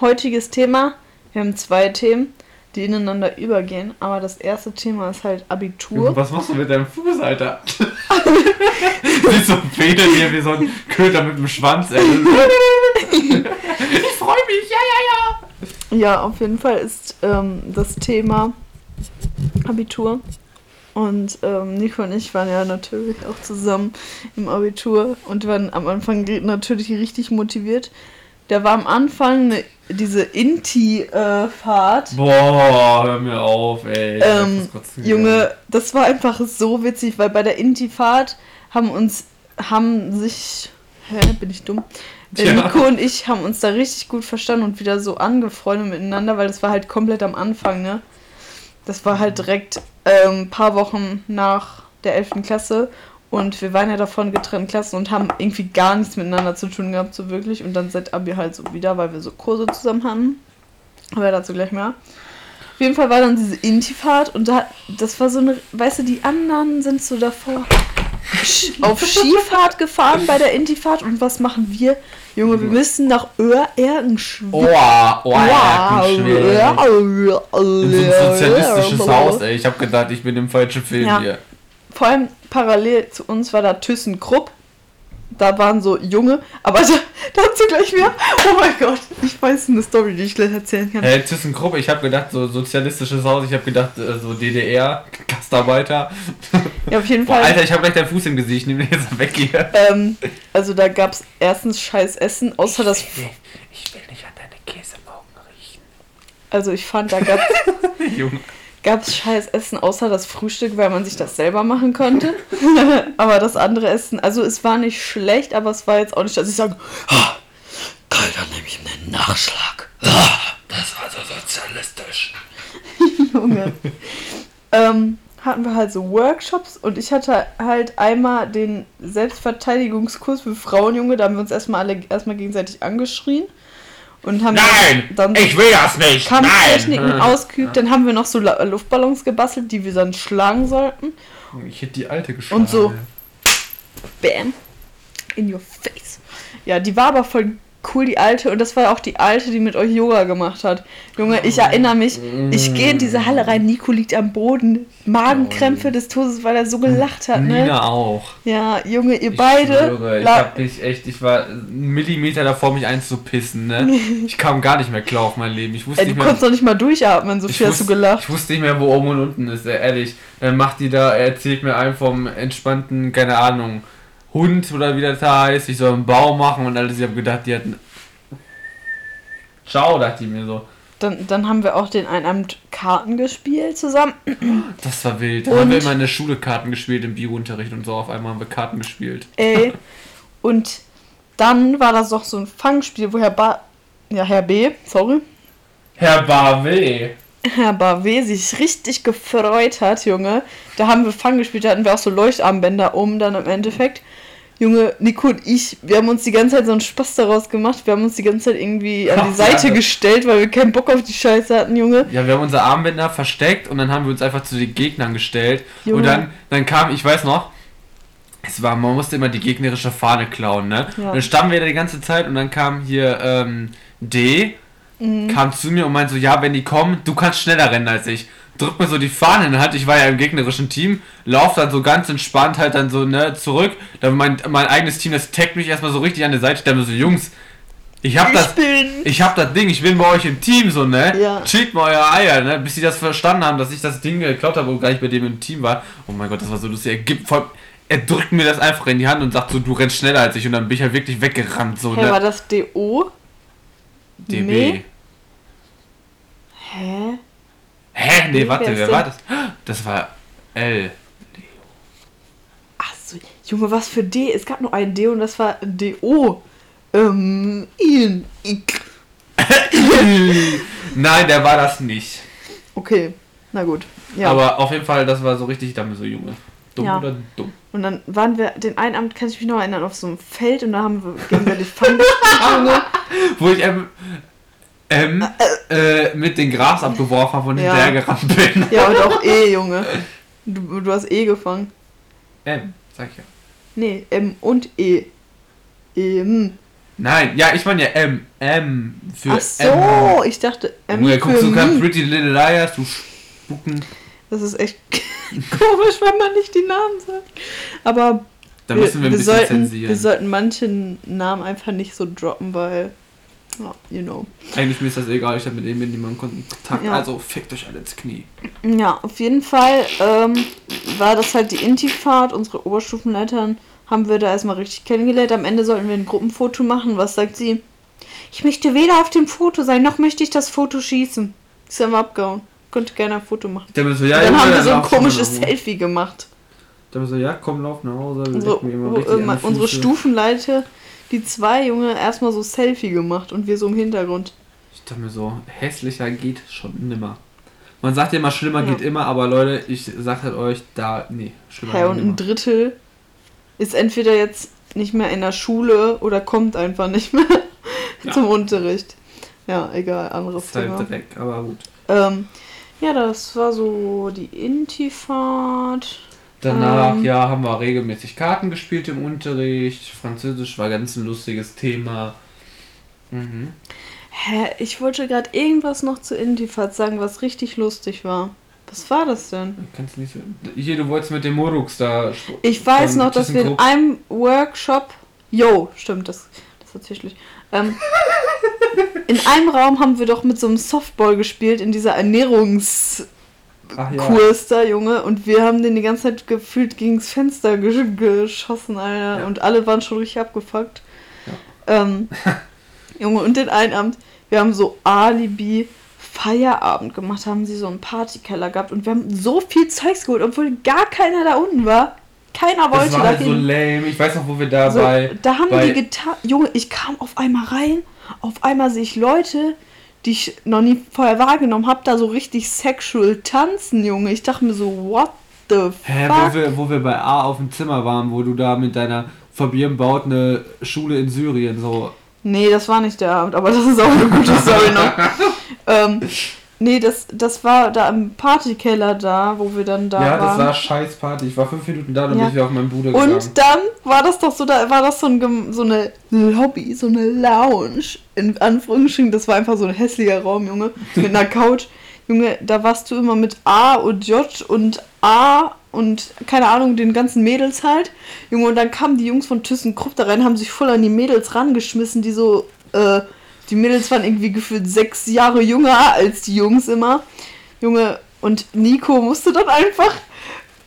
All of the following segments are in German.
heutiges Thema. Wir haben zwei Themen, die ineinander übergehen. Aber das erste Thema ist halt Abitur. Was machst du mit deinem Fuß, Alter? Siehst so federn hier wie so ein Köter mit dem Schwanz, ey. ich freue mich, ja, ja, ja. Ja, auf jeden Fall ist ähm, das Thema Abitur. Und ähm, Nico und ich waren ja natürlich auch zusammen im Abitur und waren am Anfang natürlich richtig motiviert. Da war am Anfang eine, diese Inti-Fahrt. Äh, Boah, hör mir auf, ey. Ähm, Junge, das war einfach so witzig, weil bei der Inti-Fahrt haben uns, haben sich, hä, bin ich dumm? Äh, ja. Nico und ich haben uns da richtig gut verstanden und wieder so angefreundet miteinander, weil das war halt komplett am Anfang, ne? Das war halt direkt ein ähm, paar Wochen nach der 11. Klasse und wir waren ja davon getrennten Klassen und haben irgendwie gar nichts miteinander zu tun gehabt, so wirklich. Und dann seit Abi halt so wieder, weil wir so Kurse zusammen hatten. Aber dazu gleich mehr. Auf jeden Fall war dann diese Intifahrt und da, das war so eine, weißt du, die anderen sind so davor auf Skifahrt gefahren bei der Intifahrt und was machen wir? Junge, wir müssen nach Öhr-Erkenschwick. Oh, oh, Erkenschwick. In so ein sozialistisches Haus, ey. Ich hab gedacht, ich bin im falschen Film ja. hier. Vor allem parallel zu uns war da ThyssenKrupp. Da waren so Junge, aber da, dazu gleich mehr. Oh mein Gott, ich weiß eine Story, die ich gleich erzählen kann. Hey, ThyssenKrupp, ich habe gedacht, so sozialistisches Haus, ich habe gedacht, äh, so DDR, Gastarbeiter. Ja, auf jeden Fall. Boah, Alter, ich habe gleich deinen Fuß im Gesicht, ich nehme den jetzt weg hier. Ähm, also da gab es erstens scheiß Essen, außer ich das. Will, ich will nicht an deine Käsemaugen riechen. Also ich fand, da gab Junge gab es scheiß Essen außer das Frühstück, weil man sich das selber machen konnte. aber das andere Essen, also es war nicht schlecht, aber es war jetzt auch nicht, dass ich sage, ah, geil, dann nehme ich mir einen Nachschlag. Ah, das war so sozialistisch. Junge. ähm, hatten wir halt so Workshops und ich hatte halt einmal den Selbstverteidigungskurs für Frauen, Junge, da haben wir uns erstmal alle erstmal gegenseitig angeschrien und haben Nein, dann ich will das nicht. Kampftechniken Nein. ausgeübt. Dann haben wir noch so Luftballons gebastelt, die wir dann schlagen sollten. Ich hätte die alte geschlagen. Und so, bam, in your face. Ja, die war aber voll cool, die alte. Und das war auch die alte, die mit euch Yoga gemacht hat. Junge, ich erinnere mich, ich gehe in diese Halle rein, Nico liegt am Boden, Magenkrämpfe des Todes, weil er so gelacht hat, ne? Nina auch. Ja, Junge, ihr ich beide. Schwöre, ich hab mich echt, ich war einen Millimeter davor, mich einzupissen, ne? Ich kam gar nicht mehr klar auf mein Leben. Ich wusste Ey, du nicht mehr, konntest doch nicht mal durchatmen, so viel hast du gelacht. Ich wusste nicht mehr, wo oben und unten ist, ehrlich. Dann macht die da, er erzählt mir einen vom entspannten, keine Ahnung, Hund oder wie das heißt, ich soll einen Bau machen und alles. Ich habe gedacht, die hatten. Ciao, dachte ich mir so. Dann, dann haben wir auch den Einabend Karten gespielt zusammen. Das war wild. Dann und haben wir immer in der Schule Karten gespielt im Biounterricht und so. Auf einmal haben wir Karten gespielt. Ey. Und dann war das doch so ein Fangspiel, wo Herr ba ja, Herr B, sorry. Herr Barwe. Herr Barwe sich richtig gefreut hat, Junge. Da haben wir Fang gespielt, da hatten wir auch so Leuchtarmbänder um dann im Endeffekt. Junge, Nico und ich, wir haben uns die ganze Zeit so einen Spaß daraus gemacht. Wir haben uns die ganze Zeit irgendwie an die Seite ja, gestellt, weil wir keinen Bock auf die Scheiße hatten, Junge. Ja, wir haben unser Armbänder versteckt und dann haben wir uns einfach zu den Gegnern gestellt. Junge. Und dann, dann kam, ich weiß noch, es war, man musste immer die gegnerische Fahne klauen, ne? Ja. Und dann standen wir da die ganze Zeit und dann kam hier ähm, D, mhm. kam zu mir und meinte so, ja, wenn die kommen, du kannst schneller rennen als ich drückt mir so die Fahne in die Hand, ich war ja im gegnerischen Team, lauf dann so ganz entspannt halt dann so, ne, zurück, dann mein, mein eigenes Team, das taggt mich erstmal so richtig an der Seite, dann so, Jungs, ich hab ich das, bin. ich hab das Ding, ich bin bei euch im Team, so, ne, ja. chillt mal euer Eier, ne, bis sie das verstanden haben, dass ich das Ding geklaut habe und gar nicht bei dem im Team war, oh mein Gott, das war so lustig, er gibt voll, er drückt mir das einfach in die Hand und sagt so, du rennst schneller als ich und dann bin ich halt wirklich weggerannt, so, hey, ne. war das DO? DB. Nee. Hä? Hä? Nee, warte, wer war das? Das war L. Achso, Junge, was für D? Es gab nur ein D und das war DO. Ähm, Ian. Nein, der war das nicht. Okay, na gut. Ja. Aber auf jeden Fall, das war so richtig damit so Junge. Dumm ja. oder dumm. Und dann waren wir, den einen Abend kann ich mich noch erinnern, auf so einem Feld und da haben wir gegenseitig Fang Wo ich ähm, M äh, mit dem Gras abgeworfen habe und ja. hinterhergerannt bin. Ja, und auch E, Junge. Du, du hast E gefangen. M, sag ich ja. Nee, M und E. M. Nein, ja, ich meine ja M. M für Ach so, M. ich dachte M Junge, für guckst du kein Pretty Little Liars, du Spucken. Das ist echt komisch, wenn man nicht die Namen sagt. Aber da müssen wir, ein wir bisschen sollten, zensieren. Wir sollten manche Namen einfach nicht so droppen, weil, oh, you know. Eigentlich mir ist das egal, ich habe mit dem niemanden Kontakt, ja. also fickt euch alle ins Knie. Ja, auf jeden Fall ähm, war das halt die Intifahrt, unsere Oberstufenleitern haben wir da erstmal richtig kennengelernt. Am Ende sollten wir ein Gruppenfoto machen. Was sagt sie? Ich möchte weder auf dem Foto sein, noch möchte ich das Foto schießen. Ist ja mal abgehauen. Könnte gerne ein Foto machen. So, ja, dann haben wir so ein komisches Selfie gemacht. Dann so, ja, komm, lauf nach Hause. Unsere, wo, unsere Stufenleiter, die zwei Junge, erstmal so Selfie gemacht und wir so im Hintergrund. Ich dachte mir so, hässlicher geht schon nimmer. Man sagt ja immer, schlimmer ja. geht immer, aber Leute, ich sag halt euch, da, nee, schlimmer hey, und ein Drittel ist entweder jetzt nicht mehr in der Schule oder kommt einfach nicht mehr ja. zum Unterricht. Ja, egal, anderes ist halt Thema. Halt Dreck, aber gut. Ähm, ja, das war so die Intifahrt. Danach, ähm, ja, haben wir regelmäßig Karten gespielt im Unterricht. Französisch war ganz ein lustiges Thema. Mhm. Hä, ich wollte gerade irgendwas noch zu Intifat sagen, was richtig lustig war. Was war das denn? Kannst nicht so. Hier, du wolltest mit dem Morux da. Ich weiß noch, dass wir in einem Workshop. Jo, stimmt, das, das tatsächlich. Ähm, in einem Raum haben wir doch mit so einem Softball gespielt, in dieser Ernährungs. Ach, ja. Da, Junge. Und wir haben den die ganze Zeit gefühlt gegen das Fenster gesch geschossen, Alter. Ja. Und alle waren schon richtig abgefuckt. Ja. Ähm, Junge, und den einen Abend, wir haben so Alibi Feierabend gemacht, haben sie so einen Partykeller gehabt und wir haben so viel Zeugs geholt, obwohl gar keiner da unten war. Keiner wollte das war halt so lame. Ich weiß noch, wo wir da so, bei. Da haben bei die getan. Junge, ich kam auf einmal rein. Auf einmal sehe ich Leute, die ich noch nie vorher wahrgenommen habe, da so richtig sexual tanzen, Junge. Ich dachte mir so, what the Hä, fuck? Wo wir, wo wir bei A auf dem Zimmer waren, wo du da mit deiner Fabian baut eine Schule in Syrien so. Nee, das war nicht der Abend, aber das ist auch eine gute Story noch. ähm, nee, das, das war da im Partykeller da, wo wir dann da waren. Ja, das war scheiß Party. Ich war fünf Minuten da, dann ja. bin ich wieder auf meinen Bruder gegangen. Und dann war das doch so, da war das so, ein, so eine Lobby, so eine Lounge, in Anführungsstrichen. Das war einfach so ein hässlicher Raum, Junge, mit einer Couch. Junge, da warst du immer mit A und J und A und keine Ahnung, den ganzen Mädels halt. Junge, und dann kamen die Jungs von ThyssenKrupp da rein, haben sich voll an die Mädels rangeschmissen, die so, äh, die Mädels waren irgendwie gefühlt sechs Jahre jünger als die Jungs immer. Junge, und Nico musste dann einfach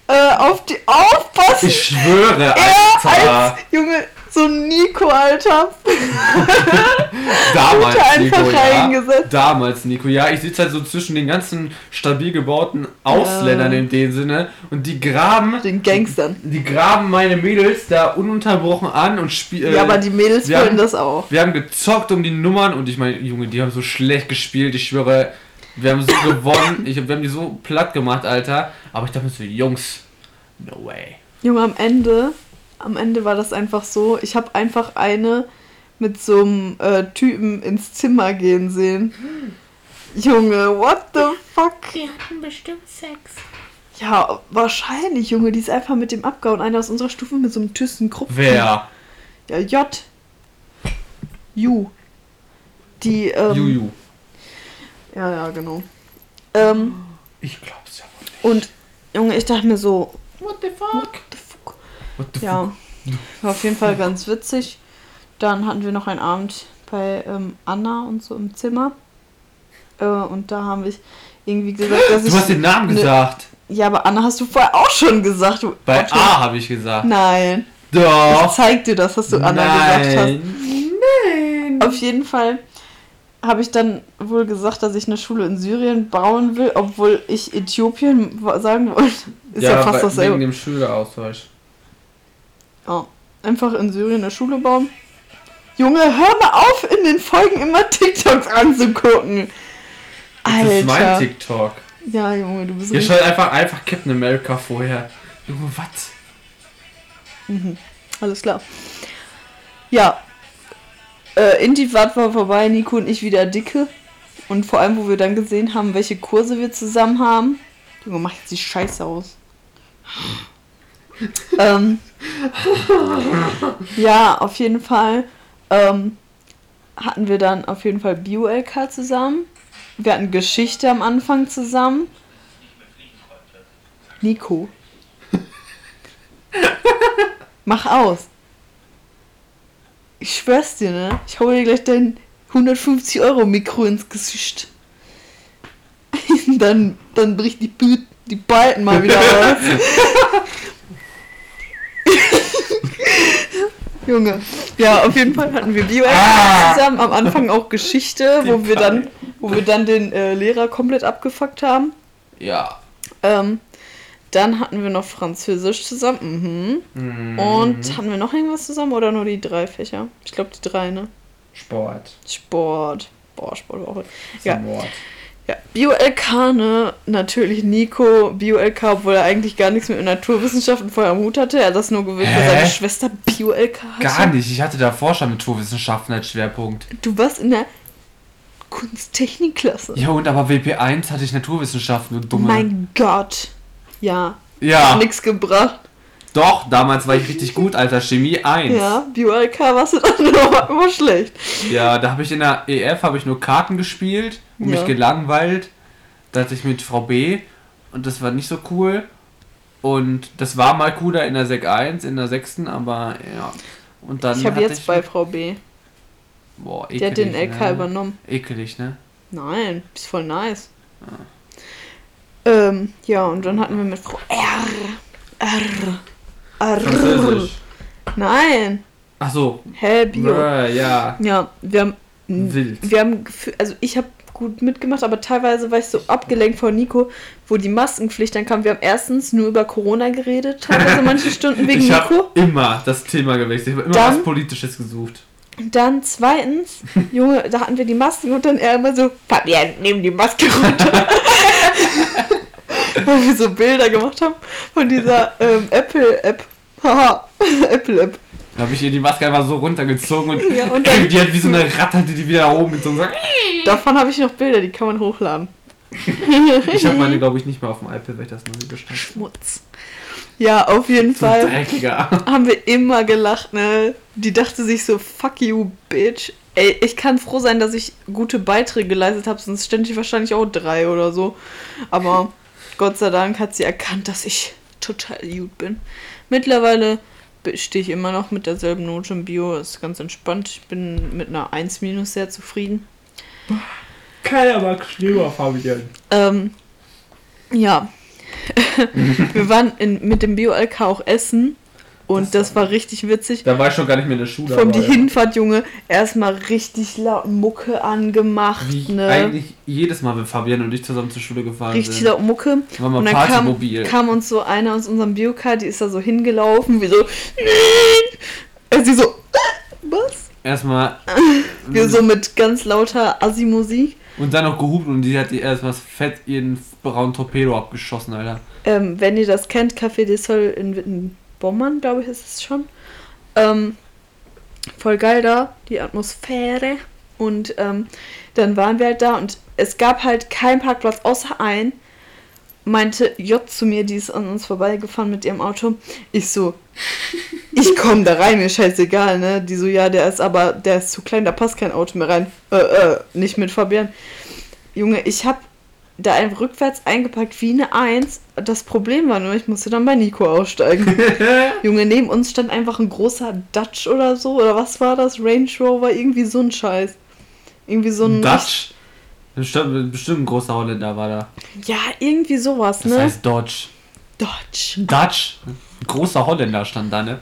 äh, auf die aufpassen. Ich schwöre, Alter. als, Junge, so Nico, Alter. Damals, Nico, ja. Damals, Nico. Ja, ich sitze halt so zwischen den ganzen stabil gebauten Ausländern ja. in dem Sinne und die graben... Den Gangstern. Die graben meine Mädels da ununterbrochen an und spielen... Ja, aber die Mädels wollen das auch. Wir haben gezockt um die Nummern und ich meine, Junge, die haben so schlecht gespielt. Ich schwöre, wir haben so gewonnen. Ich, wir haben die so platt gemacht, Alter. Aber ich dachte mir so, Jungs, no way. Junge, am Ende am Ende war das einfach so, ich habe einfach eine mit so einem äh, Typen ins Zimmer gehen sehen. Junge, what the fuck? Die hatten bestimmt Sex. Ja, wahrscheinlich, Junge. Die ist einfach mit dem abgehauen. Einer aus unserer Stufe mit so einem ThyssenKrupp. Wer? Ja, J. Ju. Die, ähm... Juju. Ja, ja, genau. Ähm, ich glaub's ja wohl nicht. Und, Junge, ich dachte mir so... What the fuck? Ja, war auf jeden Fall ganz witzig. Dann hatten wir noch einen Abend bei ähm, Anna und so im Zimmer. Äh, und da haben wir irgendwie gesagt, dass du ich. Du hast den Namen ne, gesagt. Ja, aber Anna hast du vorher auch schon gesagt. Du, bei Otto. A habe ich gesagt. Nein. Doch. Ich zeig dir das, was du Anna Nein. gesagt hast. Nein. Auf jeden Fall habe ich dann wohl gesagt, dass ich eine Schule in Syrien bauen will, obwohl ich Äthiopien sagen wollte. Ist ja, ja fast bei, dasselbe. Wegen dem Schüleraustausch. Ja, einfach in Syrien eine Schule bauen. Junge, hör mal auf, in den Folgen immer TikToks anzugucken. Alter. Das ist mein TikTok. Ja, Junge, du bist Ihr schaut einfach, einfach Captain America vorher. Junge, was? Mhm. Alles klar. Ja. Äh, Indie-Wart war vorbei, Nico und ich wieder dicke. Und vor allem, wo wir dann gesehen haben, welche Kurse wir zusammen haben. Junge, mach jetzt die Scheiße aus. Ähm, ja, auf jeden Fall ähm, hatten wir dann auf jeden Fall Bio-LK zusammen. Wir hatten Geschichte am Anfang zusammen. Nico. Mach aus. Ich schwör's dir, ne? Ich hau dir gleich dein 150 Euro Mikro ins Gesicht. dann, dann bricht die, die Balken mal wieder aus. Junge. Ja, auf jeden Fall hatten wir bio ah. zusammen. Am Anfang auch Geschichte, wo wir dann, wo wir dann den äh, Lehrer komplett abgefuckt haben. Ja. Ähm, dann hatten wir noch Französisch zusammen. Mhm. Mhm. Und hatten wir noch irgendwas zusammen oder nur die drei Fächer? Ich glaube die drei, ne? Sport. Sport. Boah, Sport war auch. Ja. Sport. Ja, Bio-LK, ne? Natürlich Nico, Bio-LK, obwohl er eigentlich gar nichts mit Naturwissenschaften vorher am Hut hatte. Er hat das nur gewusst, weil seine Schwester Bio-LK hatte. Gar nicht, ich hatte davor schon Naturwissenschaften als Schwerpunkt. Du warst in der Kunsttechnikklasse. Ja, und aber WP1 hatte ich Naturwissenschaften, du dumme. Mein Gott. Ja. Ja. Hat nichts gebracht. Doch, damals war ich richtig gut, Alter. Chemie 1. Ja, Bio-LK warst du dann immer schlecht. Ja, da habe ich in der EF habe ich nur Karten gespielt und ja. mich gelangweilt. Da hatte ich mit Frau B und das war nicht so cool. Und das war mal cooler in der Sek 1, in der 6. Aber ja. Und dann ich habe jetzt ich bei Frau B. Boah, ekelig. Die hat den LK ne? übernommen. Ekelig, ne? Nein, ist voll nice. Ah. Ähm, ja, und dann hatten wir mit Frau R. R. R. Französisch. Nein. Ach so. Hä, Bio. Brr, ja. Ja, wir haben. Wild. Wir haben, also ich habe gut mitgemacht, aber teilweise war ich so abgelenkt von Nico, wo die Maskenpflicht dann kam. Wir haben erstens nur über Corona geredet, teilweise manche Stunden wegen ich Nico. immer das Thema gewechselt. Ich habe immer dann, was Politisches gesuut. Dann zweitens, Junge, da hatten wir die Masken und dann er immer so, Fabian, nimm die Maske runter. Weil wir so Bilder gemacht haben von dieser ähm, Apple-App. Haha, Apple-App. Da habe ich ihr die Maske einfach so runtergezogen und, ja, und dann, die hat wie so eine Ratte, die die wieder nach oben gezogen hat. Davon habe ich noch Bilder, die kann man hochladen. ich habe meine, glaube ich, nicht mehr auf dem iPad, weil ich das noch nie bestand. Schmutz. Ja, auf jeden so Fall dreckiger. haben wir immer gelacht, ne? Die dachte sich so, fuck you, bitch. Ey, ich kann froh sein, dass ich gute Beiträge geleistet habe, sonst stände ich wahrscheinlich auch drei oder so. Aber Gott sei Dank hat sie erkannt, dass ich total gut bin. Mittlerweile stehe ich immer noch mit derselben Note im Bio. Ist ganz entspannt. Ich bin mit einer 1 minus sehr zufrieden. Keiner mag Schneeber, Fabian. Ähm, ja. wir waren in, mit dem Bio-LK auch essen und das, das war richtig witzig. Da war ich schon gar nicht mehr in der Schule. Vom die ja. Hinfahrt, Junge, erstmal richtig laut Mucke angemacht. Wie ne? eigentlich jedes Mal, wenn Fabian und ich zusammen zur Schule gefahren richtig sind. Richtig laut Mucke. War mal und dann kam, kam, uns so einer aus unserem Biokar, die ist da so hingelaufen, wie so. Und sie so. Was? Erstmal. wir so mit ganz lauter Assi-Musik. Und dann noch gehupt und die hat die erstmal fett ihren braunen Torpedo abgeschossen, Alter. Ähm, wenn ihr das kennt, Café des Sol in Witten Bommern, glaube ich, ist es schon. Ähm, voll geil da, die Atmosphäre. Und ähm, dann waren wir halt da und es gab halt keinen Parkplatz außer ein. Meinte J zu mir, die ist an uns vorbeigefahren mit ihrem Auto. Ich so, ich komme da rein, mir scheißegal, ne? Die so, ja, der ist aber, der ist zu klein, da passt kein Auto mehr rein. Äh, äh, nicht mit Fabian. Junge, ich hab da einfach rückwärts eingepackt wie eine Eins. Das Problem war nur, ich musste dann bei Nico aussteigen. Junge, neben uns stand einfach ein großer Dutch oder so. Oder was war das? Range Rover, irgendwie so ein Scheiß. Irgendwie so ein. Dutch? Bestimmt, bestimmt ein großer Holländer war da. Ja, irgendwie sowas, ne? Das heißt Dodge. Dodge. Dutch? Großer Holländer stand da, ne?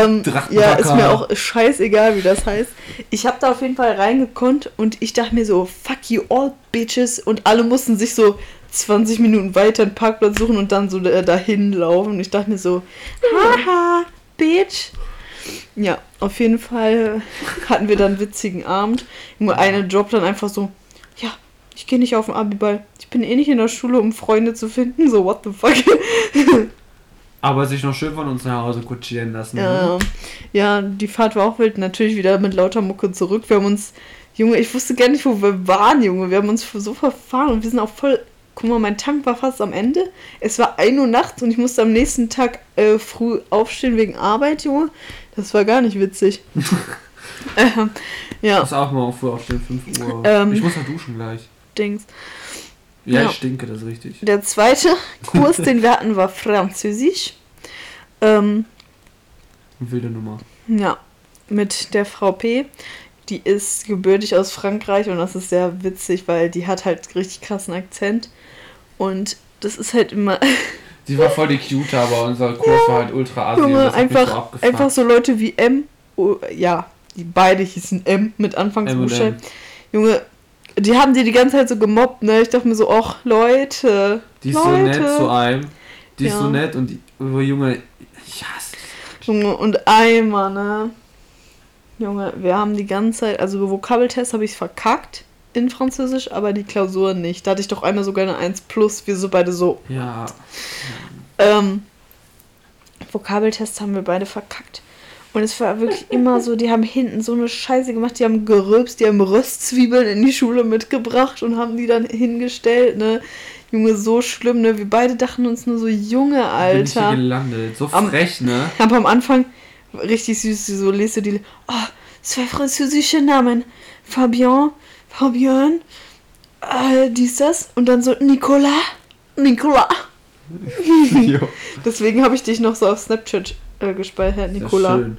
Ähm, ja, ist mir auch scheißegal, wie das heißt. Ich habe da auf jeden Fall reingekonnt und ich dachte mir so, fuck you all bitches. Und alle mussten sich so 20 Minuten weiter einen Parkplatz suchen und dann so dahin laufen. Und ich dachte mir so, haha, bitch. Ja, auf jeden Fall hatten wir dann einen witzigen Abend. Nur eine Job dann einfach so, ja, ich gehe nicht auf den Abiball. Ich bin eh nicht in der Schule, um Freunde zu finden. So, what the fuck? Aber sich noch schön von uns nach Hause kutschieren lassen. Ja, ne? ja, die Fahrt war auch wild. Natürlich wieder mit lauter Mucke zurück. Wir haben uns, Junge, ich wusste gar nicht, wo wir waren, Junge. Wir haben uns so verfahren und wir sind auch voll. Guck mal, mein Tank war fast am Ende. Es war 1 Uhr nachts und ich musste am nächsten Tag äh, früh aufstehen wegen Arbeit, Junge. Das war gar nicht witzig. ähm, ja. Ich muss auch mal früh aufstehen, 5 Uhr. Ähm, ich muss noch duschen gleich. Dings. Ja, Ja. ich stinke, das ist richtig. Der zweite Kurs, den wir hatten, war Französisch. Ähm, Wilde Nummer. ja, mit der Frau P. Die ist gebürtig aus Frankreich und das ist sehr witzig, weil die hat halt richtig krassen Akzent. Und das ist halt immer Die war voll die Cute, aber unser Kurs war halt ultra assi. und Junge, mich so einfach, einfach so Leute wie M. Oh, ja, die beide hießen M mit Anfangsbuchstaben. Junge, die haben die die ganze Zeit so gemobbt, ne? Ich dachte mir so, ach Leute. Die ist so Leute. nett zu einem. Die ist Ja. so nett und die, oh, Junge, ich hasse Junge, und einmal, ne? Junge, wir haben die ganze Zeit, also Vokabeltest habe ich verkackt in Französisch, aber die Klausur nicht. Da hatte ich doch einmal sogar eine 1 plus, wir so beide so. Ja. Ähm, Vokabeltests haben wir beide verkackt. Und es war wirklich immer so, die haben hinten so eine Scheiße gemacht, die haben gerülpst, die haben Röstzwiebeln in die Schule mitgebracht und haben die dann hingestellt, ne? Junge, so schlimm, ne? Wir beide dachten uns nur so, Junge, Bin ich hier Alter. gelandet. So Am- frech, ne? Aber am Anfang richtig süß, so lest du die, oh, zwei französische Namen. Fabian, Fabian, äh, dies, das. Und dann so, Nicolas, Nicolas. Deswegen habe ich dich noch so auf Snapchat äh, gespeichert, Nicola. schön.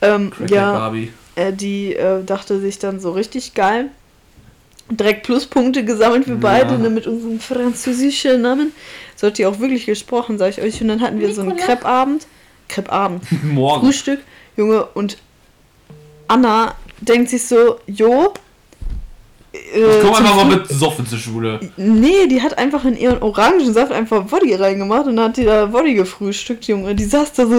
Ähm, ja, Barbie. äh, die äh, dachte sich dann so richtig geil. Direkt Pluspunkte gesammelt für Ja. beide ne, mit unserem französischen Namen. So hat die auch wirklich gesprochen, sag ich euch. Und dann hatten wir so einen Nicola. Crepe-Abend. Crepe-Abend. Morgen. Frühstück. Junge, und Anna denkt sich so, jo. Äh, Ich komm zum einfach mal mit Soffen zur Schule. Nee, die hat einfach in ihren Orangensaft einfach Woddy reingemacht und dann hat die da Woddy gefrühstückt, Junge. Die saß da so.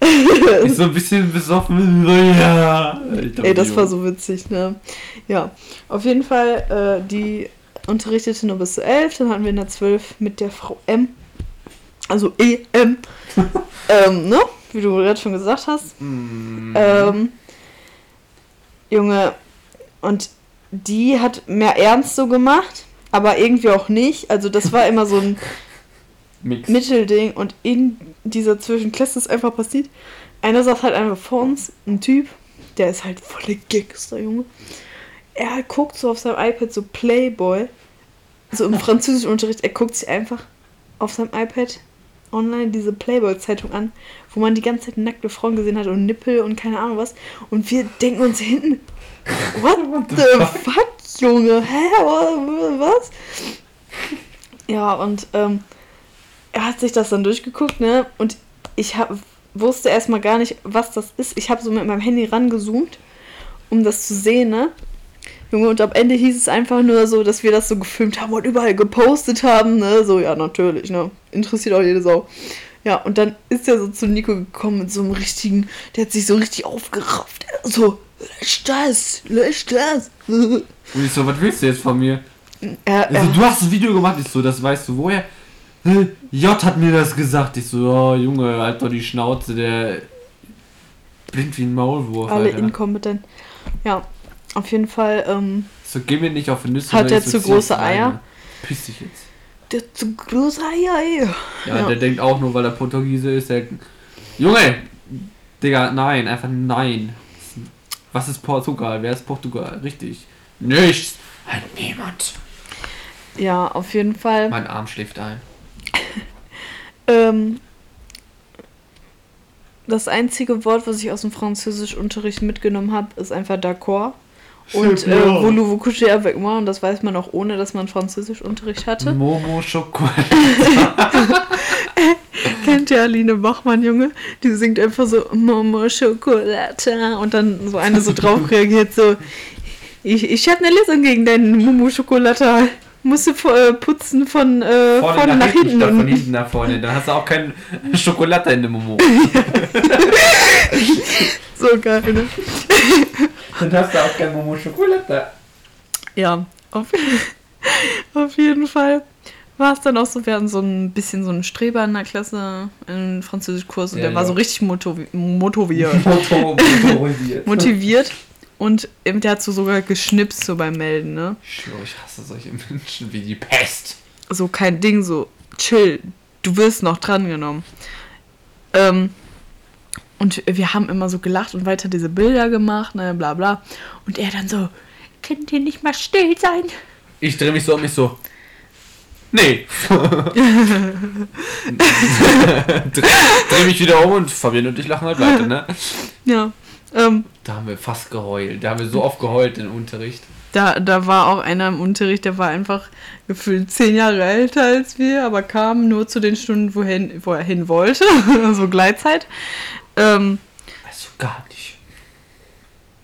Ist so ein bisschen besoffen. Ja. Ey, das war so witzig, ne? Ja, auf jeden Fall, äh, die unterrichtete nur bis zu 11, dann hatten wir in der 12 mit der Frau M, also EM, ähm, ne? Wie du gerade schon gesagt hast. Mm. Ähm, Junge, und die hat mehr ernst so gemacht, aber irgendwie auch nicht. Also das war immer so ein Mix. Mittelding und in dieser Zwischenklasse ist einfach passiert. Einer saß halt einfach vor uns, ein Typ, der ist halt voll der Gangster, Junge. Er guckt so auf seinem iPad so Playboy, so im französischen Unterricht, er guckt sich einfach auf seinem iPad online diese Playboy-Zeitung an, wo man die ganze Zeit nackte Frauen gesehen hat und Nippel und keine Ahnung was. Und wir denken uns hinten, what the fuck, Junge? Hä? Wa- Was? Ja, und ähm, er hat sich das dann durchgeguckt, ne? Und ich hab, wusste erstmal gar nicht, was das ist. Ich habe so mit meinem Handy rangezoomt, um das zu sehen, ne? Junge, und am Ende hieß es einfach nur so, dass wir das so gefilmt haben und überall gepostet haben, ne? So, ja, natürlich, ne? Interessiert auch jede Sau. Ja, und dann ist er so zu Nico gekommen mit so einem richtigen, der hat sich so richtig aufgerafft. So, lösch das, lösch das. Und ich so, was willst du jetzt von mir? Er, Also, er, du hast das Video gemacht. Ich so, das weißt du woher? J hat mir das gesagt. Ich so, oh, Junge, halt doch die Schnauze, der blind wie ein Maulwurf. alle Alter. inkompetent. Ja, auf jeden Fall, ähm, So, geh mir nicht auf die Nüsse. Hat so zu große Eier? Piss dich jetzt. Der zu große Eier, ey. Ja, Ja. der denkt auch nur, weil er Portugiese ist, der. Junge! Digga, nein, einfach nein. Was ist Portugal? Wer ist Portugal? Richtig. Nichts! Halt niemand. Ja, auf jeden Fall. Mein Arm schläft ein. Ähm, das einzige Wort, was ich aus dem Französischunterricht mitgenommen habe, ist einfach d'accord. Und äh, voulez-vous coucher avec moi? Und das weiß man auch ohne, dass man Französischunterricht hatte. Momo Schokolade. Kennt ihr Aline Bachmann, Junge? Die singt einfach so Momo Schokolade und dann so eine so drauf reagiert so ich, ich habe eine Lösung gegen deinen Momo Schokolade. Musst du äh, putzen von äh, vorne, nach, hinten. statt von hinten nach vorne. Dann hast du auch kein Schokolade in dem Momo. So geil, ne? Dann hast du auch kein Momo Schokolade. Ja, auf, auf jeden Fall war es dann auch so, wir hatten so ein bisschen so einen Streber in der Klasse, einen Französischkurs und Ja, der war ja. so richtig motivi motiviert. Moto, motorisiert. motiviert und der hat so sogar geschnipst so beim Melden, ne? Ich schwöre, ich hasse solche Menschen wie die Pest. So kein Ding, so chill, du wirst noch drangenommen. Ähm, und wir haben immer so gelacht und weiter diese Bilder gemacht, ne, bla bla. Und er dann so, könnt ihr nicht mal still sein? Ich drehe mich so um mich so. Nee. dreh mich wieder um und Fabian und ich lachen halt weiter, ne? Ja. Ähm, da haben wir fast geheult. Da haben wir so oft geheult im Unterricht. Da, da war auch einer im Unterricht, der war einfach gefühlt zehn Jahre älter als wir, aber kam nur zu den Stunden, wohin, wo er hin wollte. also Gleitzeit. Ähm, also gar nicht.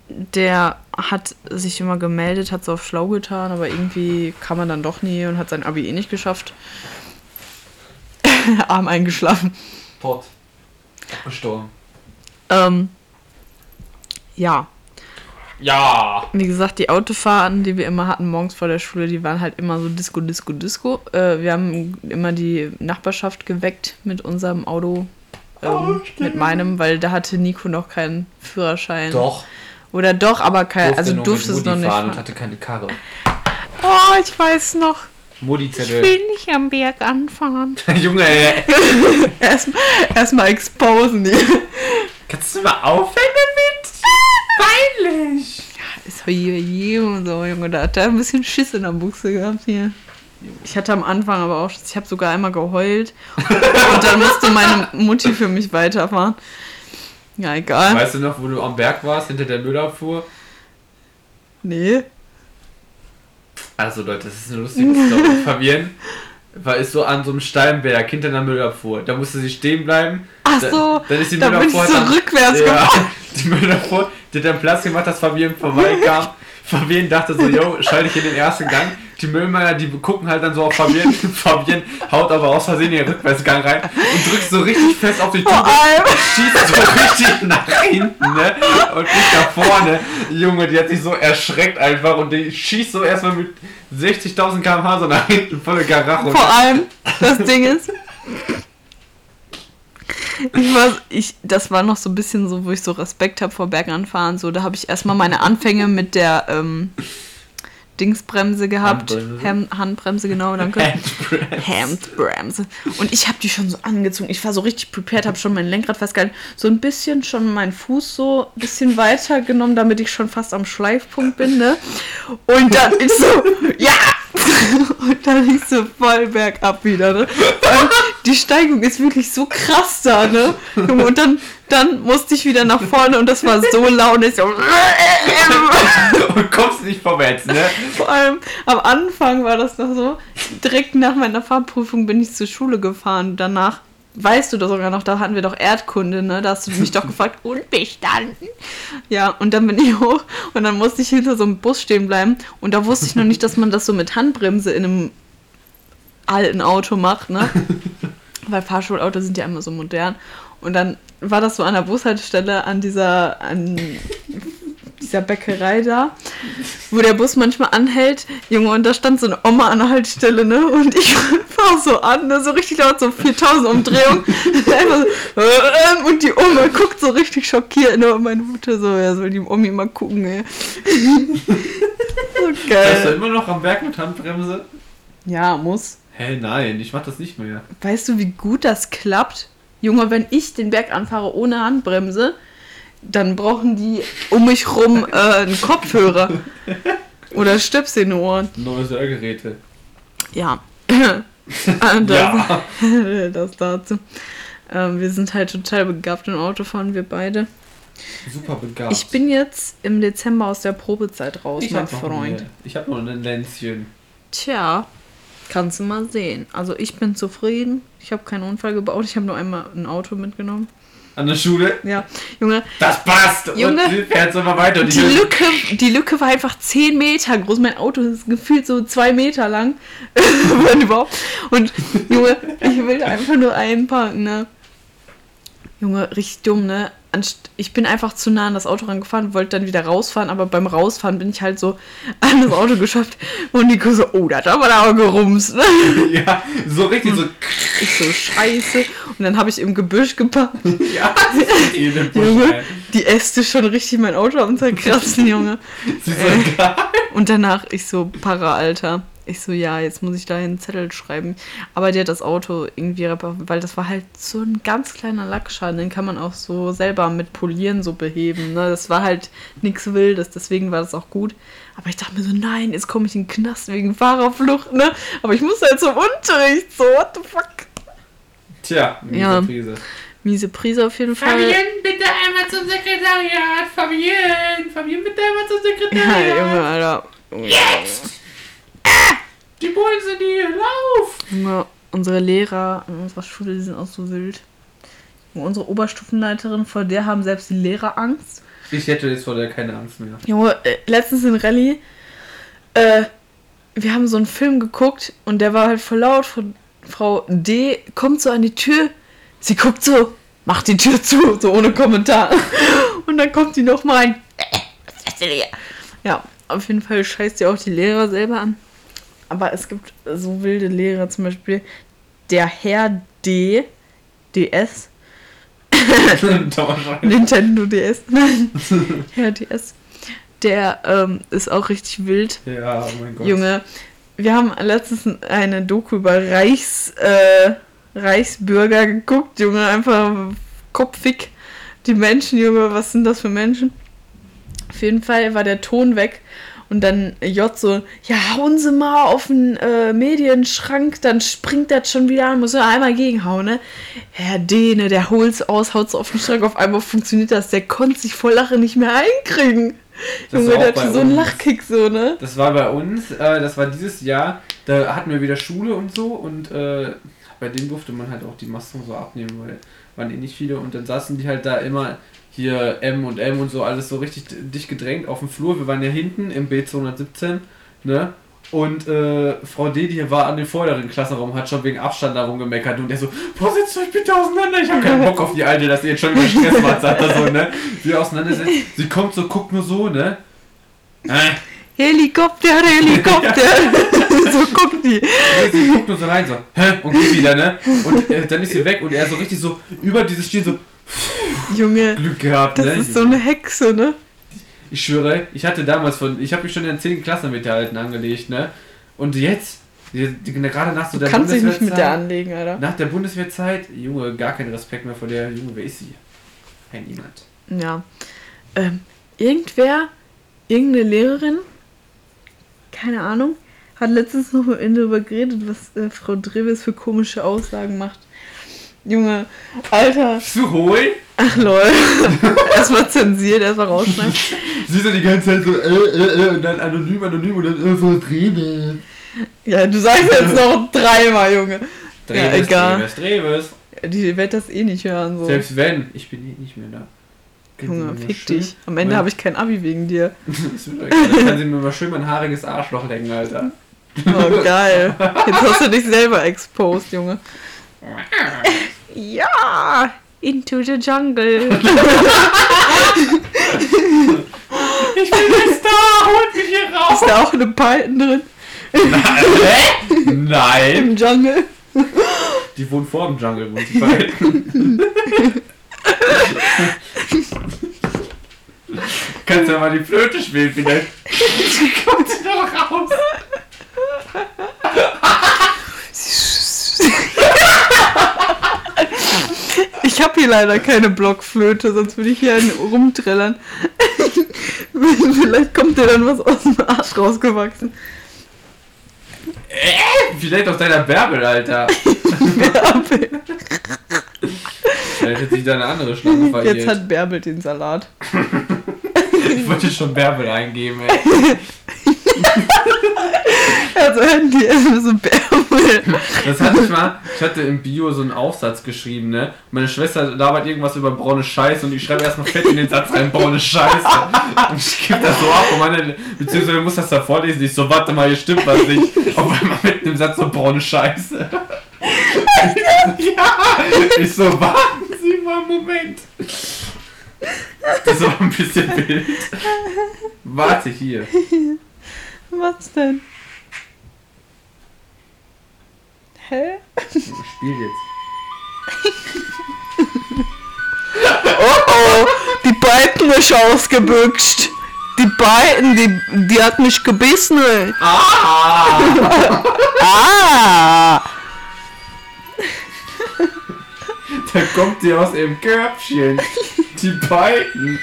Der hat sich immer gemeldet, hat so auf schlau getan, aber irgendwie kam er dann doch nie und hat sein Abi eh nicht geschafft. Arm eingeschlafen. Pott. Gestorben. Ähm, ja. Ja. Wie gesagt, die Autofahrten, die wir immer hatten morgens vor der Schule, die waren halt immer so Disco, Disco, Disco. Äh, wir haben immer die Nachbarschaft geweckt mit unserem Auto, ähm, oh, mit meinem, weil da hatte Nico noch keinen Führerschein. Doch. Oder doch, aber kein, also durfte es noch nicht. Fahren und hatte keine Karre. Oh, ich weiß noch. Modi-Zettel. Ich will nicht am Berg anfahren. Junge, ey. Erstmal erst exposen. Kannst du mal aufhören damit? Peinlich. Ja, ist hier je und so, Junge. Da hat er ein bisschen Schiss in der Buchse gehabt hier. Ich hatte am Anfang aber auch, ich habe sogar einmal geheult. und dann musste meine Mutti für mich weiterfahren. Ja, egal. Weißt du noch, wo du am Berg warst, hinter der Müllabfuhr? Nee. Also Leute, das ist eine lustige Story. Fabienne war ist so an so einem Steinberg hinter einer Müllabfuhr. Da musste sie stehen bleiben. Ach so, dann ist die da bin ich so dann, rückwärts ja, gefahren. Die Müllabfuhr, die hat dann Platz gemacht, dass Fabienne vorbeikam. Fabienne dachte so, yo, schalte ich in den ersten Gang. Die Müllmänner, die gucken halt dann so auf Fabienne. Fabienne haut aber aus Versehen in den Rückwärtsgang rein und drückt so richtig fest auf die Tube. Schießt so richtig nach hinten, ne? Und nicht nach vorne. Junge, die hat sich so erschreckt einfach und die schießt so erstmal mit 60.000 km/h so nach hinten volle Garache. Vor allem, das Ding ist, ich war, ich, das war noch so ein bisschen so, wo ich so Respekt habe vor Berganfahren. So, da habe ich erstmal meine Anfänge mit der ähm, Dingsbremse gehabt. Handbremse, Ham, Handbremse genau. Danke. Handbremse. Handbremse. Und ich habe die schon so angezogen. Ich war so richtig prepared, habe schon mein Lenkrad festgehalten. So ein bisschen schon meinen Fuß so ein bisschen weiter genommen, damit ich schon fast am Schleifpunkt bin. Ne? Und dann ich so, ja! Und dann ich so voll bergab wieder. Ne? Die Steigung ist wirklich so krass da, ne? Und dann, dann musste ich wieder nach vorne und das war so laut. So und kommst nicht vorwärts, ne? Vor allem am Anfang war das noch so. Direkt nach meiner Fahrprüfung bin ich zur Schule gefahren. Danach weißt du doch sogar noch, da hatten wir doch Erdkunde, ne? Da hast du mich doch gefragt, und bestanden? Ja, und dann bin ich hoch und dann musste ich hinter so einem Bus stehen bleiben. Und da wusste ich noch nicht, dass man das so mit Handbremse in einem alten Auto macht, ne? Weil Fahrschulautos sind ja immer so modern. Und dann war das so an der Bushaltestelle an dieser, an dieser Bäckerei da, wo der Bus manchmal anhält. Junge, und da stand so eine Oma an der Haltestelle, ne? Und ich fahr so an, ne? So richtig laut, so 4000 Umdrehungen. so, und die Oma guckt so richtig schockiert, ne? Und meine Mutter so, ja, soll die Omi mal gucken, ey. so geil. Bist du immer noch am Berg mit Handbremse? Ja, muss. Hä, nein, ich mach das nicht mehr. Weißt du, wie gut das klappt? Junge, wenn ich den Berg anfahre ohne Handbremse, dann brauchen die um mich rum äh, einen Kopfhörer. Oder Stöpsel in den Ohren. Neue Hörgeräte. Ja. das, ja. das dazu. Ähm, wir sind halt total begabt im Autofahren, wir beide. Super begabt. Ich bin jetzt im Dezember aus der Probezeit raus, ich mein Freund. Eine, ich habe noch ein Länzchen. Tja, Kannst du mal sehen. Also ich bin zufrieden. Ich habe keinen Unfall gebaut. Ich habe nur einmal ein Auto mitgenommen. An der Schule? Ja, Junge. Das passt. Junge, und fährst immer weiter. Die, die Lücke, die Lücke war einfach 10 Meter groß. Mein Auto ist gefühlt so 2 Meter lang. Wenn überhaupt. Und Junge, ich will einfach nur einparken, ne? Junge, richtig dumm, ne? Ich bin einfach zu nah an das Auto rangefahren, wollte dann wieder rausfahren, aber beim Rausfahren bin ich halt so an das Auto geschafft und Nico so, oh, da hat aber da gerumst. Ne? Ja, so richtig so. Ich so, scheiße. Und dann habe ich im Gebüsch gepackt. Ja, Junge, die Äste schon richtig mein Auto am zerkratzen, Junge. äh, und danach ich so, Para, Alter. Ich so, ja, jetzt muss ich da einen Zettel schreiben. Aber die hat das Auto irgendwie repariert, weil das war halt so ein ganz kleiner Lackschaden. Den kann man auch so selber mit Polieren so beheben. Ne? Das war halt nichts Wildes, deswegen war das auch gut. Aber ich dachte mir so, nein, jetzt komme ich in den Knast wegen Fahrerflucht, ne? Aber ich muss halt zum Unterricht, so, what the fuck? Tja, miese Ja. Prise. Miese Prise auf jeden Fall. Fabian, bitte einmal zum Sekretariat. Fabian, Fabian, bitte einmal zum Ja, Sekretariat. Junge, Alter. Die Bullen sind hier, lauf! Junge, unsere Lehrer an unserer Schule, die sind auch so wild. Junge, Unsere Oberstufenleiterin, vor der haben selbst die Lehrer Angst. Ich hätte jetzt vor der keine Angst mehr. Junge, äh, letztens in Rallye, äh, wir haben so einen Film geguckt und der war halt voll laut. Frau, Frau D kommt so an die Tür, sie guckt so, macht die Tür zu, so ohne Kommentar. Und dann kommt die nochmal ein. "Äh, was ist denn hier?" Ja, auf jeden Fall scheißt sie auch die Lehrer selber an. Aber es gibt so wilde Lehrer, zum Beispiel der Herr D, DS. Nintendo DS, nein, Herr DS, der ähm, ist auch richtig wild. ja, oh mein Gott. Junge, wir haben letztens eine Doku über Reichs, äh, Reichsbürger geguckt, Junge, einfach kopfig. Die Menschen, Junge, was sind das für Menschen? Auf jeden Fall war der Ton weg und dann J so, ja, hauen Sie mal auf den äh, Medienschrank, dann springt das schon wieder an, muss er einmal gegenhauen, ne? Herr D, ne, der holt's aus, haut's auf den Schrank, auf einmal funktioniert das, der konnte sich vor Lachen nicht mehr einkriegen. Das Junge, war der hatte so einen uns. Lachkick so, ne? Das war bei uns, äh, das war dieses Jahr, da hatten wir wieder Schule und so und äh, bei denen durfte man halt auch die Masken so abnehmen, weil waren eh nicht viele und dann saßen die halt da immer hier M und M und so alles so richtig dicht gedrängt auf dem Flur. Wir waren ja hinten im B217, ne? Und äh, Frau D, die war an den vorderen Klassenraum, hat schon wegen Abstand da rumgemeckert und der so, boah, setzt euch bitte auseinander, ich hab keinen Bock auf die Alte, dass ihr jetzt schon wieder Stress macht, sagt er so, ne? Sie auseinandersetzt, sie kommt so, guckt nur so, ne? Äh, Helikopter, Helikopter. so guckt die. Sie guckt nur so rein, so, hä? Und geht wieder, ne? Und äh, dann ist sie weg und er so richtig so über dieses Stil so Junge, Glück gehabt, das ne? ist so eine Hexe, ne? Ich schwöre, ich hatte damals von, ich habe mich schon in der 10. Klasse mit der Alten angelegt, ne? Und jetzt, gerade nach so Du der kannst dich nicht mit der Bundeswehrzeit, anlegen, Alter. nach der Bundeswehrzeit, Junge, gar keinen Respekt mehr vor der, Junge, wer ist sie? Kein niemand. Ja. Ähm, irgendwer, irgendeine Lehrerin, keine Ahnung, hat letztens noch mit mir darüber geredet, was äh, Frau Dreves für komische Aussagen macht. Junge, Alter, Zu hohl? ach lol. erstmal zensiert, erstmal rausschneiden. Sie ist ja die ganze Zeit so, äh, äh, äh, und dann anonym, anonym und dann, äh, so Drehne. Ja, du sagst jetzt noch dreimal, Junge. Ja, egal. Dreves, Dreves. Die wird das eh nicht hören, so. Selbst wenn, ich bin eh nicht mehr da. Sie Junge, fick schön- dich. Am Ende habe ich kein Abi wegen dir. Doch egal. Dann kann sie mir mal schön mein haariges Arschloch lecken, Alter. Oh, geil. Jetzt hast du dich selber exposed, Junge. Ja, into the jungle. Ich bin jetzt da, holt mich hier raus! Ist da auch eine Python drin Hä? Nein! im Jungle? Die wohnt vor dem Jungle, wohnt die beiden. Kannst ja mal die Flöte spielen, vielleicht. Kommt sie doch raus! Ich habe hier leider keine Blockflöte, sonst würde ich hier einen rumtrillern. Vielleicht kommt dir dann was aus dem Arsch rausgewachsen. Vielleicht aus deiner Bärbel, Alter. Vielleicht hat sich da eine andere Schlange verirrt. Jetzt hat Bärbel den Salat. ich wollte schon Bärbel eingeben, ey. Also Handy ist so Bärbel. Das hatte ich mal, ich hatte im Bio so einen Aufsatz geschrieben, ne? Meine Schwester labert irgendwas über braune Scheiße und ich schreibe erstmal fett in den Satz rein, braune Scheiße. Und ich gebe das so ab und meine, beziehungsweise muss das da vorlesen, ich so, warte mal, hier stimmt was nicht. Auf einmal mitten im Satz so braune Scheiße. ja! Ich so, warten Sie mal einen Moment. Das war ein bisschen wild. Warte hier. Was denn? Hä? Spiel jetzt. Oh oh, die Balken ist ausgebüxt. Die beiden, die, die hat mich gebissen. Ah! Ah! da kommt die aus ihrem Körbchen. Die beiden.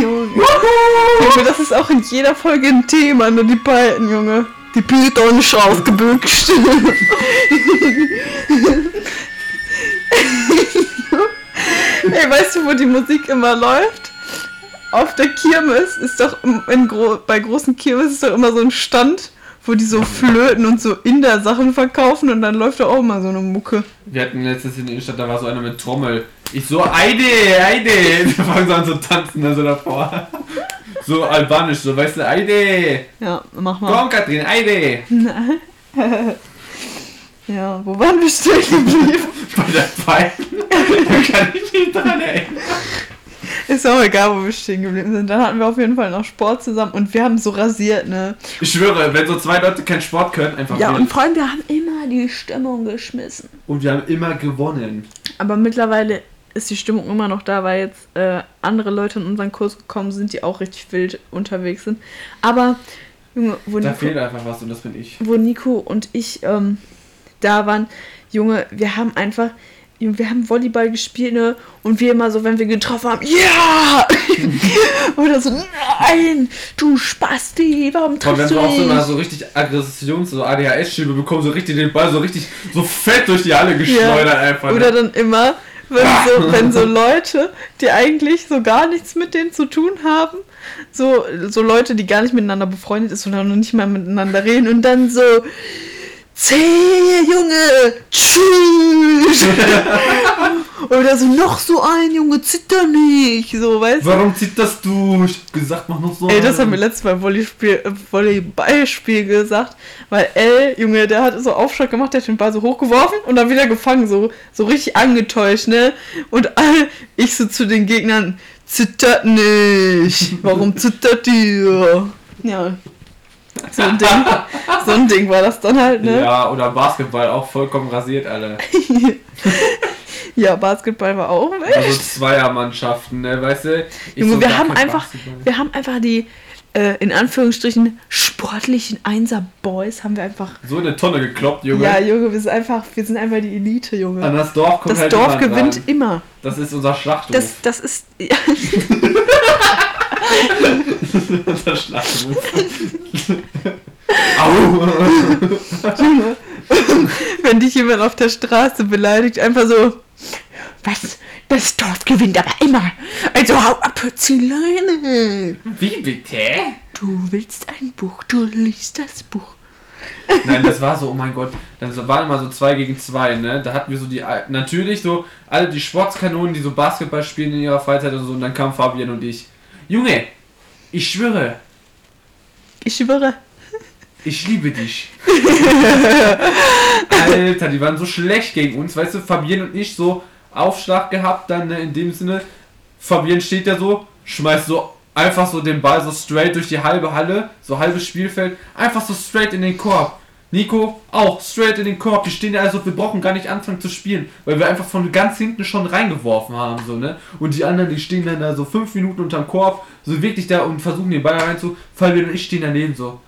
Junge. Junge, das ist auch in jeder Folge ein Thema, nur die beiden, Junge. Die Pythonisch ausgebüxt. Ey, weißt du, wo die Musik immer läuft? Auf der Kirmes ist doch gro bei großen Kirmes ist doch immer so ein Stand, wo die so Flöten und so Inder-Sachen verkaufen und dann läuft da auch immer so eine Mucke. Wir hatten letztens in der Innenstadt, da war so einer mit Trommel. Ich so, Eide, Eide. Da fangen sie an zu tanzen, da so davor. So albanisch, so, weißt du, Eide. Ja, mach mal. Komm, Katrin, Eide. Ja, wo waren wir stehen geblieben? Bei der beiden. Da kann ich mich dran erinnern. Ist auch egal, wo wir stehen geblieben sind. Dann hatten wir auf jeden Fall noch Sport zusammen und wir haben so rasiert, ne? Ich schwöre, wenn so zwei Leute keinen Sport können, einfach Ja, wild. und vor allem, wir haben immer die Stimmung geschmissen. Und wir haben immer gewonnen. Aber mittlerweile ist die Stimmung immer noch da, weil jetzt äh, andere Leute in unseren Kurs gekommen sind, die auch richtig wild unterwegs sind. Aber, Junge, wo Da Nico, fehlt einfach was und das bin ich. wo Nico und ich ähm, da waren, Junge, wir haben einfach, wir haben Volleyball gespielt, ne? Und wir immer so, wenn wir getroffen haben, ja! Oder so, nein, du Spasti, warum triffst du du auch so immer nicht? so richtig Aggressions-, so ADHS-Schübe bekommen, so richtig den Ball so richtig, so fett durch die Halle geschleudert einfach. Oder Ne? dann immer, wenn so, wenn so Leute, die eigentlich so gar nichts mit denen zu tun haben, so, so Leute, die gar nicht miteinander befreundet ist und dann noch nicht mal miteinander reden und dann so, Zäh, Junge, tschüss. Oder so, noch so ein, Junge, zitter nicht, so, weißt du? Warum das du? Ich hab gesagt, mach noch so. Ey, das haben wir letztes Mal äh, Volleyballspiel gesagt, weil L, Junge, der hat so Aufschlag gemacht, der hat den Ball so hochgeworfen und dann wieder gefangen, so, so richtig angetäuscht, ne? Und all, ich so zu den Gegnern, zittert nicht, warum zittert ihr? Ja, so ein Ding, so ein Ding war das dann halt, ne? Ja, oder Basketball, auch vollkommen rasiert, alle. Ja, Basketball war auch weg. Also Zweiermannschaften, ne, weißt du? Junge, so wir haben einfach, Basketball. wir haben einfach die, äh, in Anführungsstrichen, sportlichen Einser-Boys haben wir einfach So eine Tonne gekloppt, Junge. Ja, Junge, wir sind einfach, wir sind einfach die Elite, An Junge. das Dorf kommt Das halt Dorf gewinnt dran. immer. Das ist unser Schlachthof. Das, das ist. Ja, unser Schlachthof. Au! Wenn dich jemand auf der Straße beleidigt, einfach so. Was? Das Dorf gewinnt aber immer. Also hau ab, Zieleine. Wie bitte? Du willst ein Buch, du liest das Buch. Nein, das war so, oh mein Gott, das waren immer so zwei gegen zwei, ne? Da hatten wir so die, natürlich so, alle die Sportskanonen, die so Basketball spielen in ihrer Freizeit und so, und dann kam Fabian und ich. Junge, ich schwöre, Ich schwöre. ich liebe dich. Alter, die waren so schlecht gegen uns, weißt du, Fabian und ich so Aufschlag gehabt, dann ne, in dem Sinne, Fabian steht da so, schmeißt so einfach so den Ball so straight durch die halbe Halle, so halbes Spielfeld, einfach so straight in den Korb. Nico auch straight in den Korb. Die stehen da also, wir brauchen gar nicht anfangen zu spielen, weil wir einfach von ganz hinten schon reingeworfen haben, so, ne? Und die anderen, die stehen dann da so fünf Minuten unterm Korb, so wirklich da und versuchen den Ball reinzu. Fabian und ich stehen daneben so.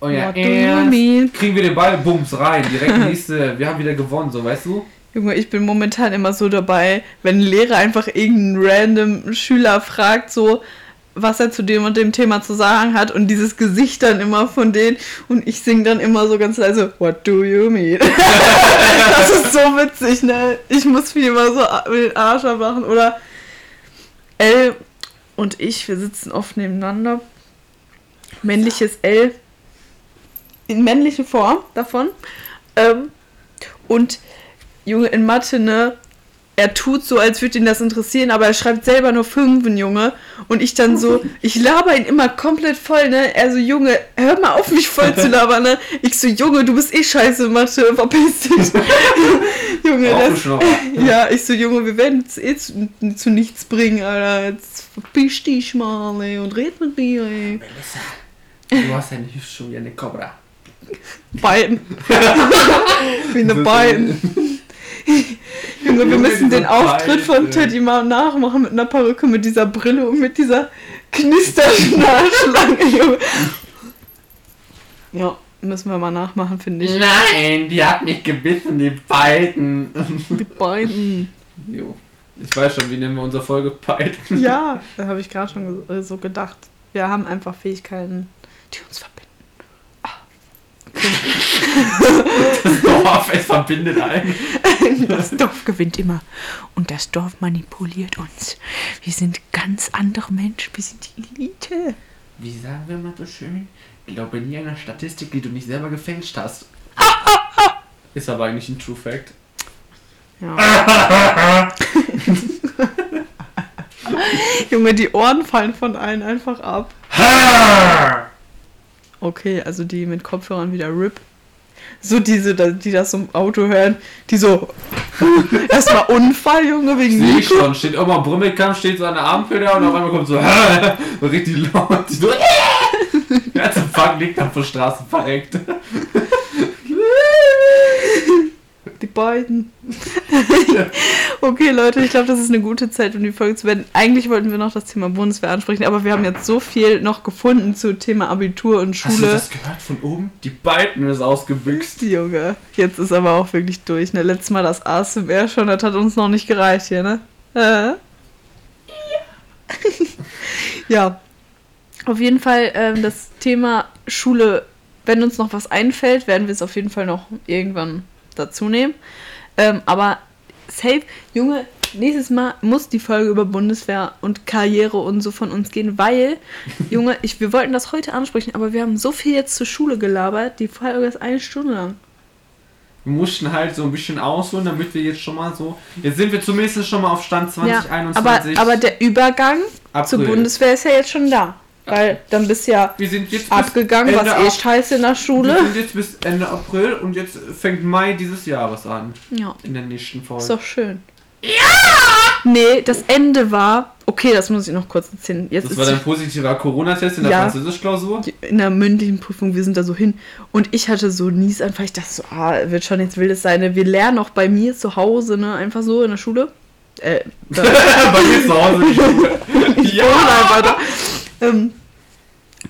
Oh ja, kriegen wir den Ball, bums, rein, direkt nächste, wir haben wieder gewonnen, so, weißt du? Junge, ich bin momentan immer so dabei, wenn ein Lehrer einfach irgendeinen random Schüler fragt, so, was er zu dem und dem Thema zu sagen hat und dieses Gesicht dann immer von denen und ich sing dann immer so ganz leise, What do you mean? das ist so witzig, ne? Ich muss mich immer so mit den Arsch abmachen oder L und ich, wir sitzen oft nebeneinander. Männliches L in männliche Form davon. Ähm, und Junge, in Mathe, ne? Er tut so, als würde ihn das interessieren, aber er schreibt selber nur Fünfen, Junge. Und ich dann so, ich laber ihn immer komplett voll, ne? Er so, Junge, hör mal auf, mich voll zu labern, ne? Ich so, Junge, du bist eh scheiße Mathe, verpiss dich. Junge, das, ja, ich so, Junge, wir werden es eh zu, zu nichts bringen, Alter. Jetzt verpiss dich mal, ey, und red mit mir, ey. Du hast eine Hüfte wie eine Cobra. Beiden. Wie eine Beiden. Junge, wir müssen den Auftritt von Teddy mal nachmachen mit einer Perücke, mit dieser Brille und mit dieser Knisterschnarschlange, Junge. Ja, müssen wir mal nachmachen, finde ich. Nein, die hat mich gebissen, die beiden. Die beiden. Jo. Ich weiß schon, wie nennen wir unsere Folge Python? Ja, da habe ich gerade schon so gedacht. Wir haben einfach Fähigkeiten, die uns verbinden. Das Dorf, es verbindet einen. Das Dorf gewinnt immer. Und das Dorf manipuliert uns. Wir sind ganz andere Menschen. Wir sind die Elite. Wie sagen wir mal so schön? Glaube nie einer Statistik, die du nicht selber gefälscht hast. Ist aber eigentlich ein True Fact. Ja. Junge, die Ohren fallen von allen einfach ab. Okay, also die mit Kopfhörern wieder RIP. So diese, die das im Auto hören, die so. Erstmal Unfall, Junge, wegen Sehe ich Nico. schon. Steht immer Brümmelkampf, steht so an der Ampel da und auf einmal kommt so, so richtig laut. Die so, Der ganze Fang liegt auf der Straße verreckt. Die beiden. okay, Leute, ich glaube, das ist eine gute Zeit, um die Folge zu beenden. Eigentlich wollten wir noch das Thema Bundeswehr ansprechen, aber wir haben jetzt so viel noch gefunden zu Thema Abitur und Hast du Schule. das gehört von oben? Die beiden ist ausgebüxt. Junge, jetzt ist aber auch wirklich durch. Ne? Letztes Mal das ASMR schon, das hat uns noch nicht gereicht hier, ne? Äh? ja. Auf jeden Fall ähm, das Thema Schule, wenn uns noch was einfällt, werden wir es auf jeden Fall noch irgendwann dazu nehmen. Ähm, aber safe, Junge, nächstes Mal muss die Folge über Bundeswehr und Karriere und so von uns gehen, weil, Junge, ich, wir wollten das heute ansprechen, aber wir haben so viel jetzt zur Schule gelabert, die Folge ist eine Stunde lang. Wir mussten halt so ein bisschen ausholen, damit wir jetzt schon mal so. Jetzt sind wir zumindest schon mal auf Stand 2021. aber, aber der Übergang zur April. Bundeswehr ist ja jetzt schon da. Weil dann bist du ja wir sind jetzt abgegangen, was eh scheiße in der Wir Schule. sind jetzt bis Ende April und jetzt fängt Mai dieses Jahres an. Ja, In der nächsten Folge. ist doch schön. Ja! Nee, das Ende war. Okay, das muss ich noch kurz erzählen. Jetzt das war dein positiver Corona-Test in der Ja. Französisch-Klausur? in der mündlichen Prüfung, wir sind da so hin. Und ich hatte so Nies einfach. Ich dachte so, ah, wird schon jetzt wildes sein. ne? Wir lernen auch bei mir zu Hause, ne? Einfach so in der Schule. Äh, Bei mir zu Hause wohne einfach da. Ähm,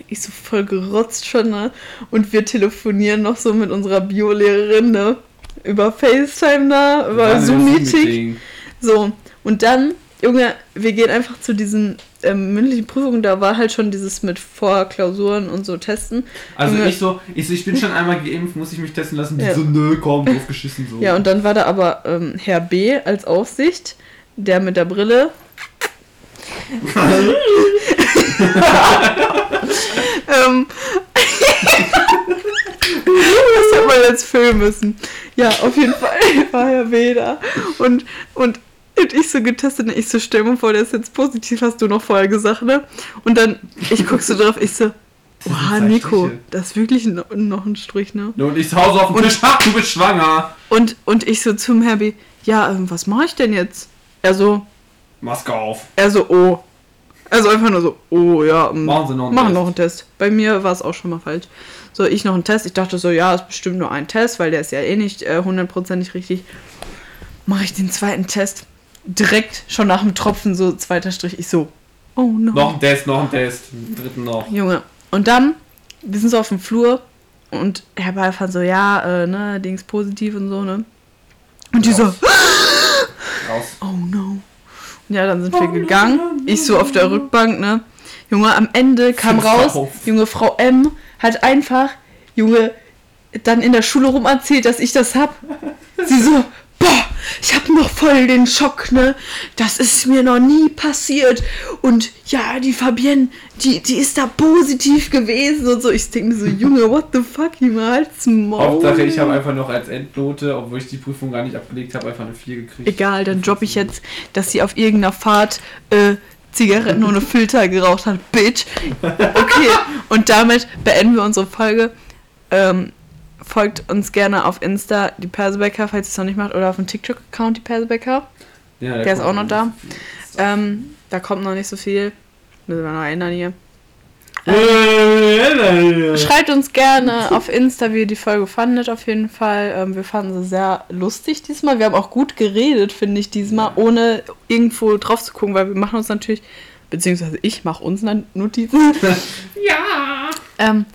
ich so voll gerotzt schon, ne? Und wir telefonieren noch so mit unserer Biolehrerin, ne? Über FaceTime da, über ein Zoom-Meeting. Zoom-Meeting. So, und dann, Junge, wir gehen einfach zu diesen ähm, mündlichen Prüfungen, da war halt schon dieses mit Vorklausuren und so testen. Also Junge. ich so, ich so, ich bin schon einmal geimpft, muss ich mich testen lassen. Die Ja. so, nö, komm, draufgeschissen so. Ja, und dann war da aber ähm, Herr B. als Aufsicht, der mit der Brille. ähm, das hätte man jetzt filmen müssen. Ja, auf jeden Fall war Herr da. Und, und, und ich so getestet, und ich so, stell mir vor, der ist jetzt positiv, hast du noch vorher gesagt, ne? Und dann, ich guck so drauf, ich so, Oha, Nico, Striche. das ist wirklich no, noch ein Strich, ne? Und ich zu Hause auf dem Tisch, ach, du bist schwanger. Und, und ich so zum Herbie, ja, ähm, was mache ich denn jetzt? Er so, Maske auf. er so, oh. Also einfach nur so, oh ja, ähm, Machen Sie noch einen machen Test. noch einen Test. Bei mir war es auch schon mal falsch. So, ich noch einen Test. Ich dachte so, ja, ist bestimmt nur ein Test, weil der ist ja eh nicht äh, hundertprozentig richtig. Mache ich den zweiten Test. Direkt schon nach dem Tropfen, so zweiter Strich. Ich so, oh no. Noch ein Test, noch ein Test. Dritten noch. Junge. Und dann, wir sind so auf dem Flur und Herr Beifahrt so, ja, äh, ne, Dings positiv und so, ne? Und die so. Raus. oh no. Ja, dann sind wir gegangen. Ich so auf der Rückbank, ne? Junge, am Ende kam raus. Junge, Frau M hat einfach, Junge, dann in der Schule rum erzählt, dass ich das hab. Sie so, boah, ich hab noch voll den Schock, ne? Das ist mir noch nie passiert. Und ja, die Fabienne, die, die ist da positiv gewesen und so. Ich denke mir so, Junge, what the fuck, Junge, halt's Maul. Hauptsache, ich habe einfach noch als Endnote, obwohl ich die Prüfung gar nicht abgelegt habe, einfach eine 4 gekriegt. Egal, dann droppe ich jetzt, dass sie auf irgendeiner Fahrt äh, Zigaretten ohne Filter geraucht hat. Bitch. Okay, und damit beenden wir unsere Folge. Ähm, folgt uns gerne auf Insta, die Persebecker, falls ihr es noch nicht macht, oder auf dem TikTok-Account, die Persebecker. Ja, Der ist kommt auch noch da. Ähm, da kommt noch nicht so viel. Müssen wir noch erinnern hier. Äh, Schreibt uns gerne auf Insta, wie ihr die Folge fandet, auf jeden Fall. Ähm, wir fanden sie sehr lustig diesmal. Wir haben auch gut geredet, finde ich, diesmal, ohne irgendwo drauf zu gucken, weil wir machen uns natürlich, beziehungsweise ich mache uns Notizen. ja. Ähm,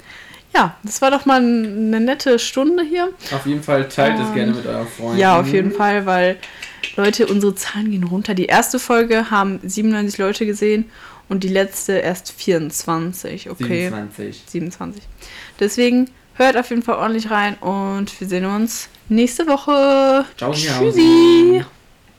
ja, das war doch mal eine nette Stunde hier. Auf jeden Fall teilt es gerne mit euren Freunden. Ja, auf jeden Fall, weil Leute, unsere Zahlen gehen runter. Die erste Folge haben 97 Leute gesehen und die letzte erst 24. Okay. 27. 27. Deswegen hört auf jeden Fall ordentlich rein und wir sehen uns nächste Woche. Ciao, Tschüssi.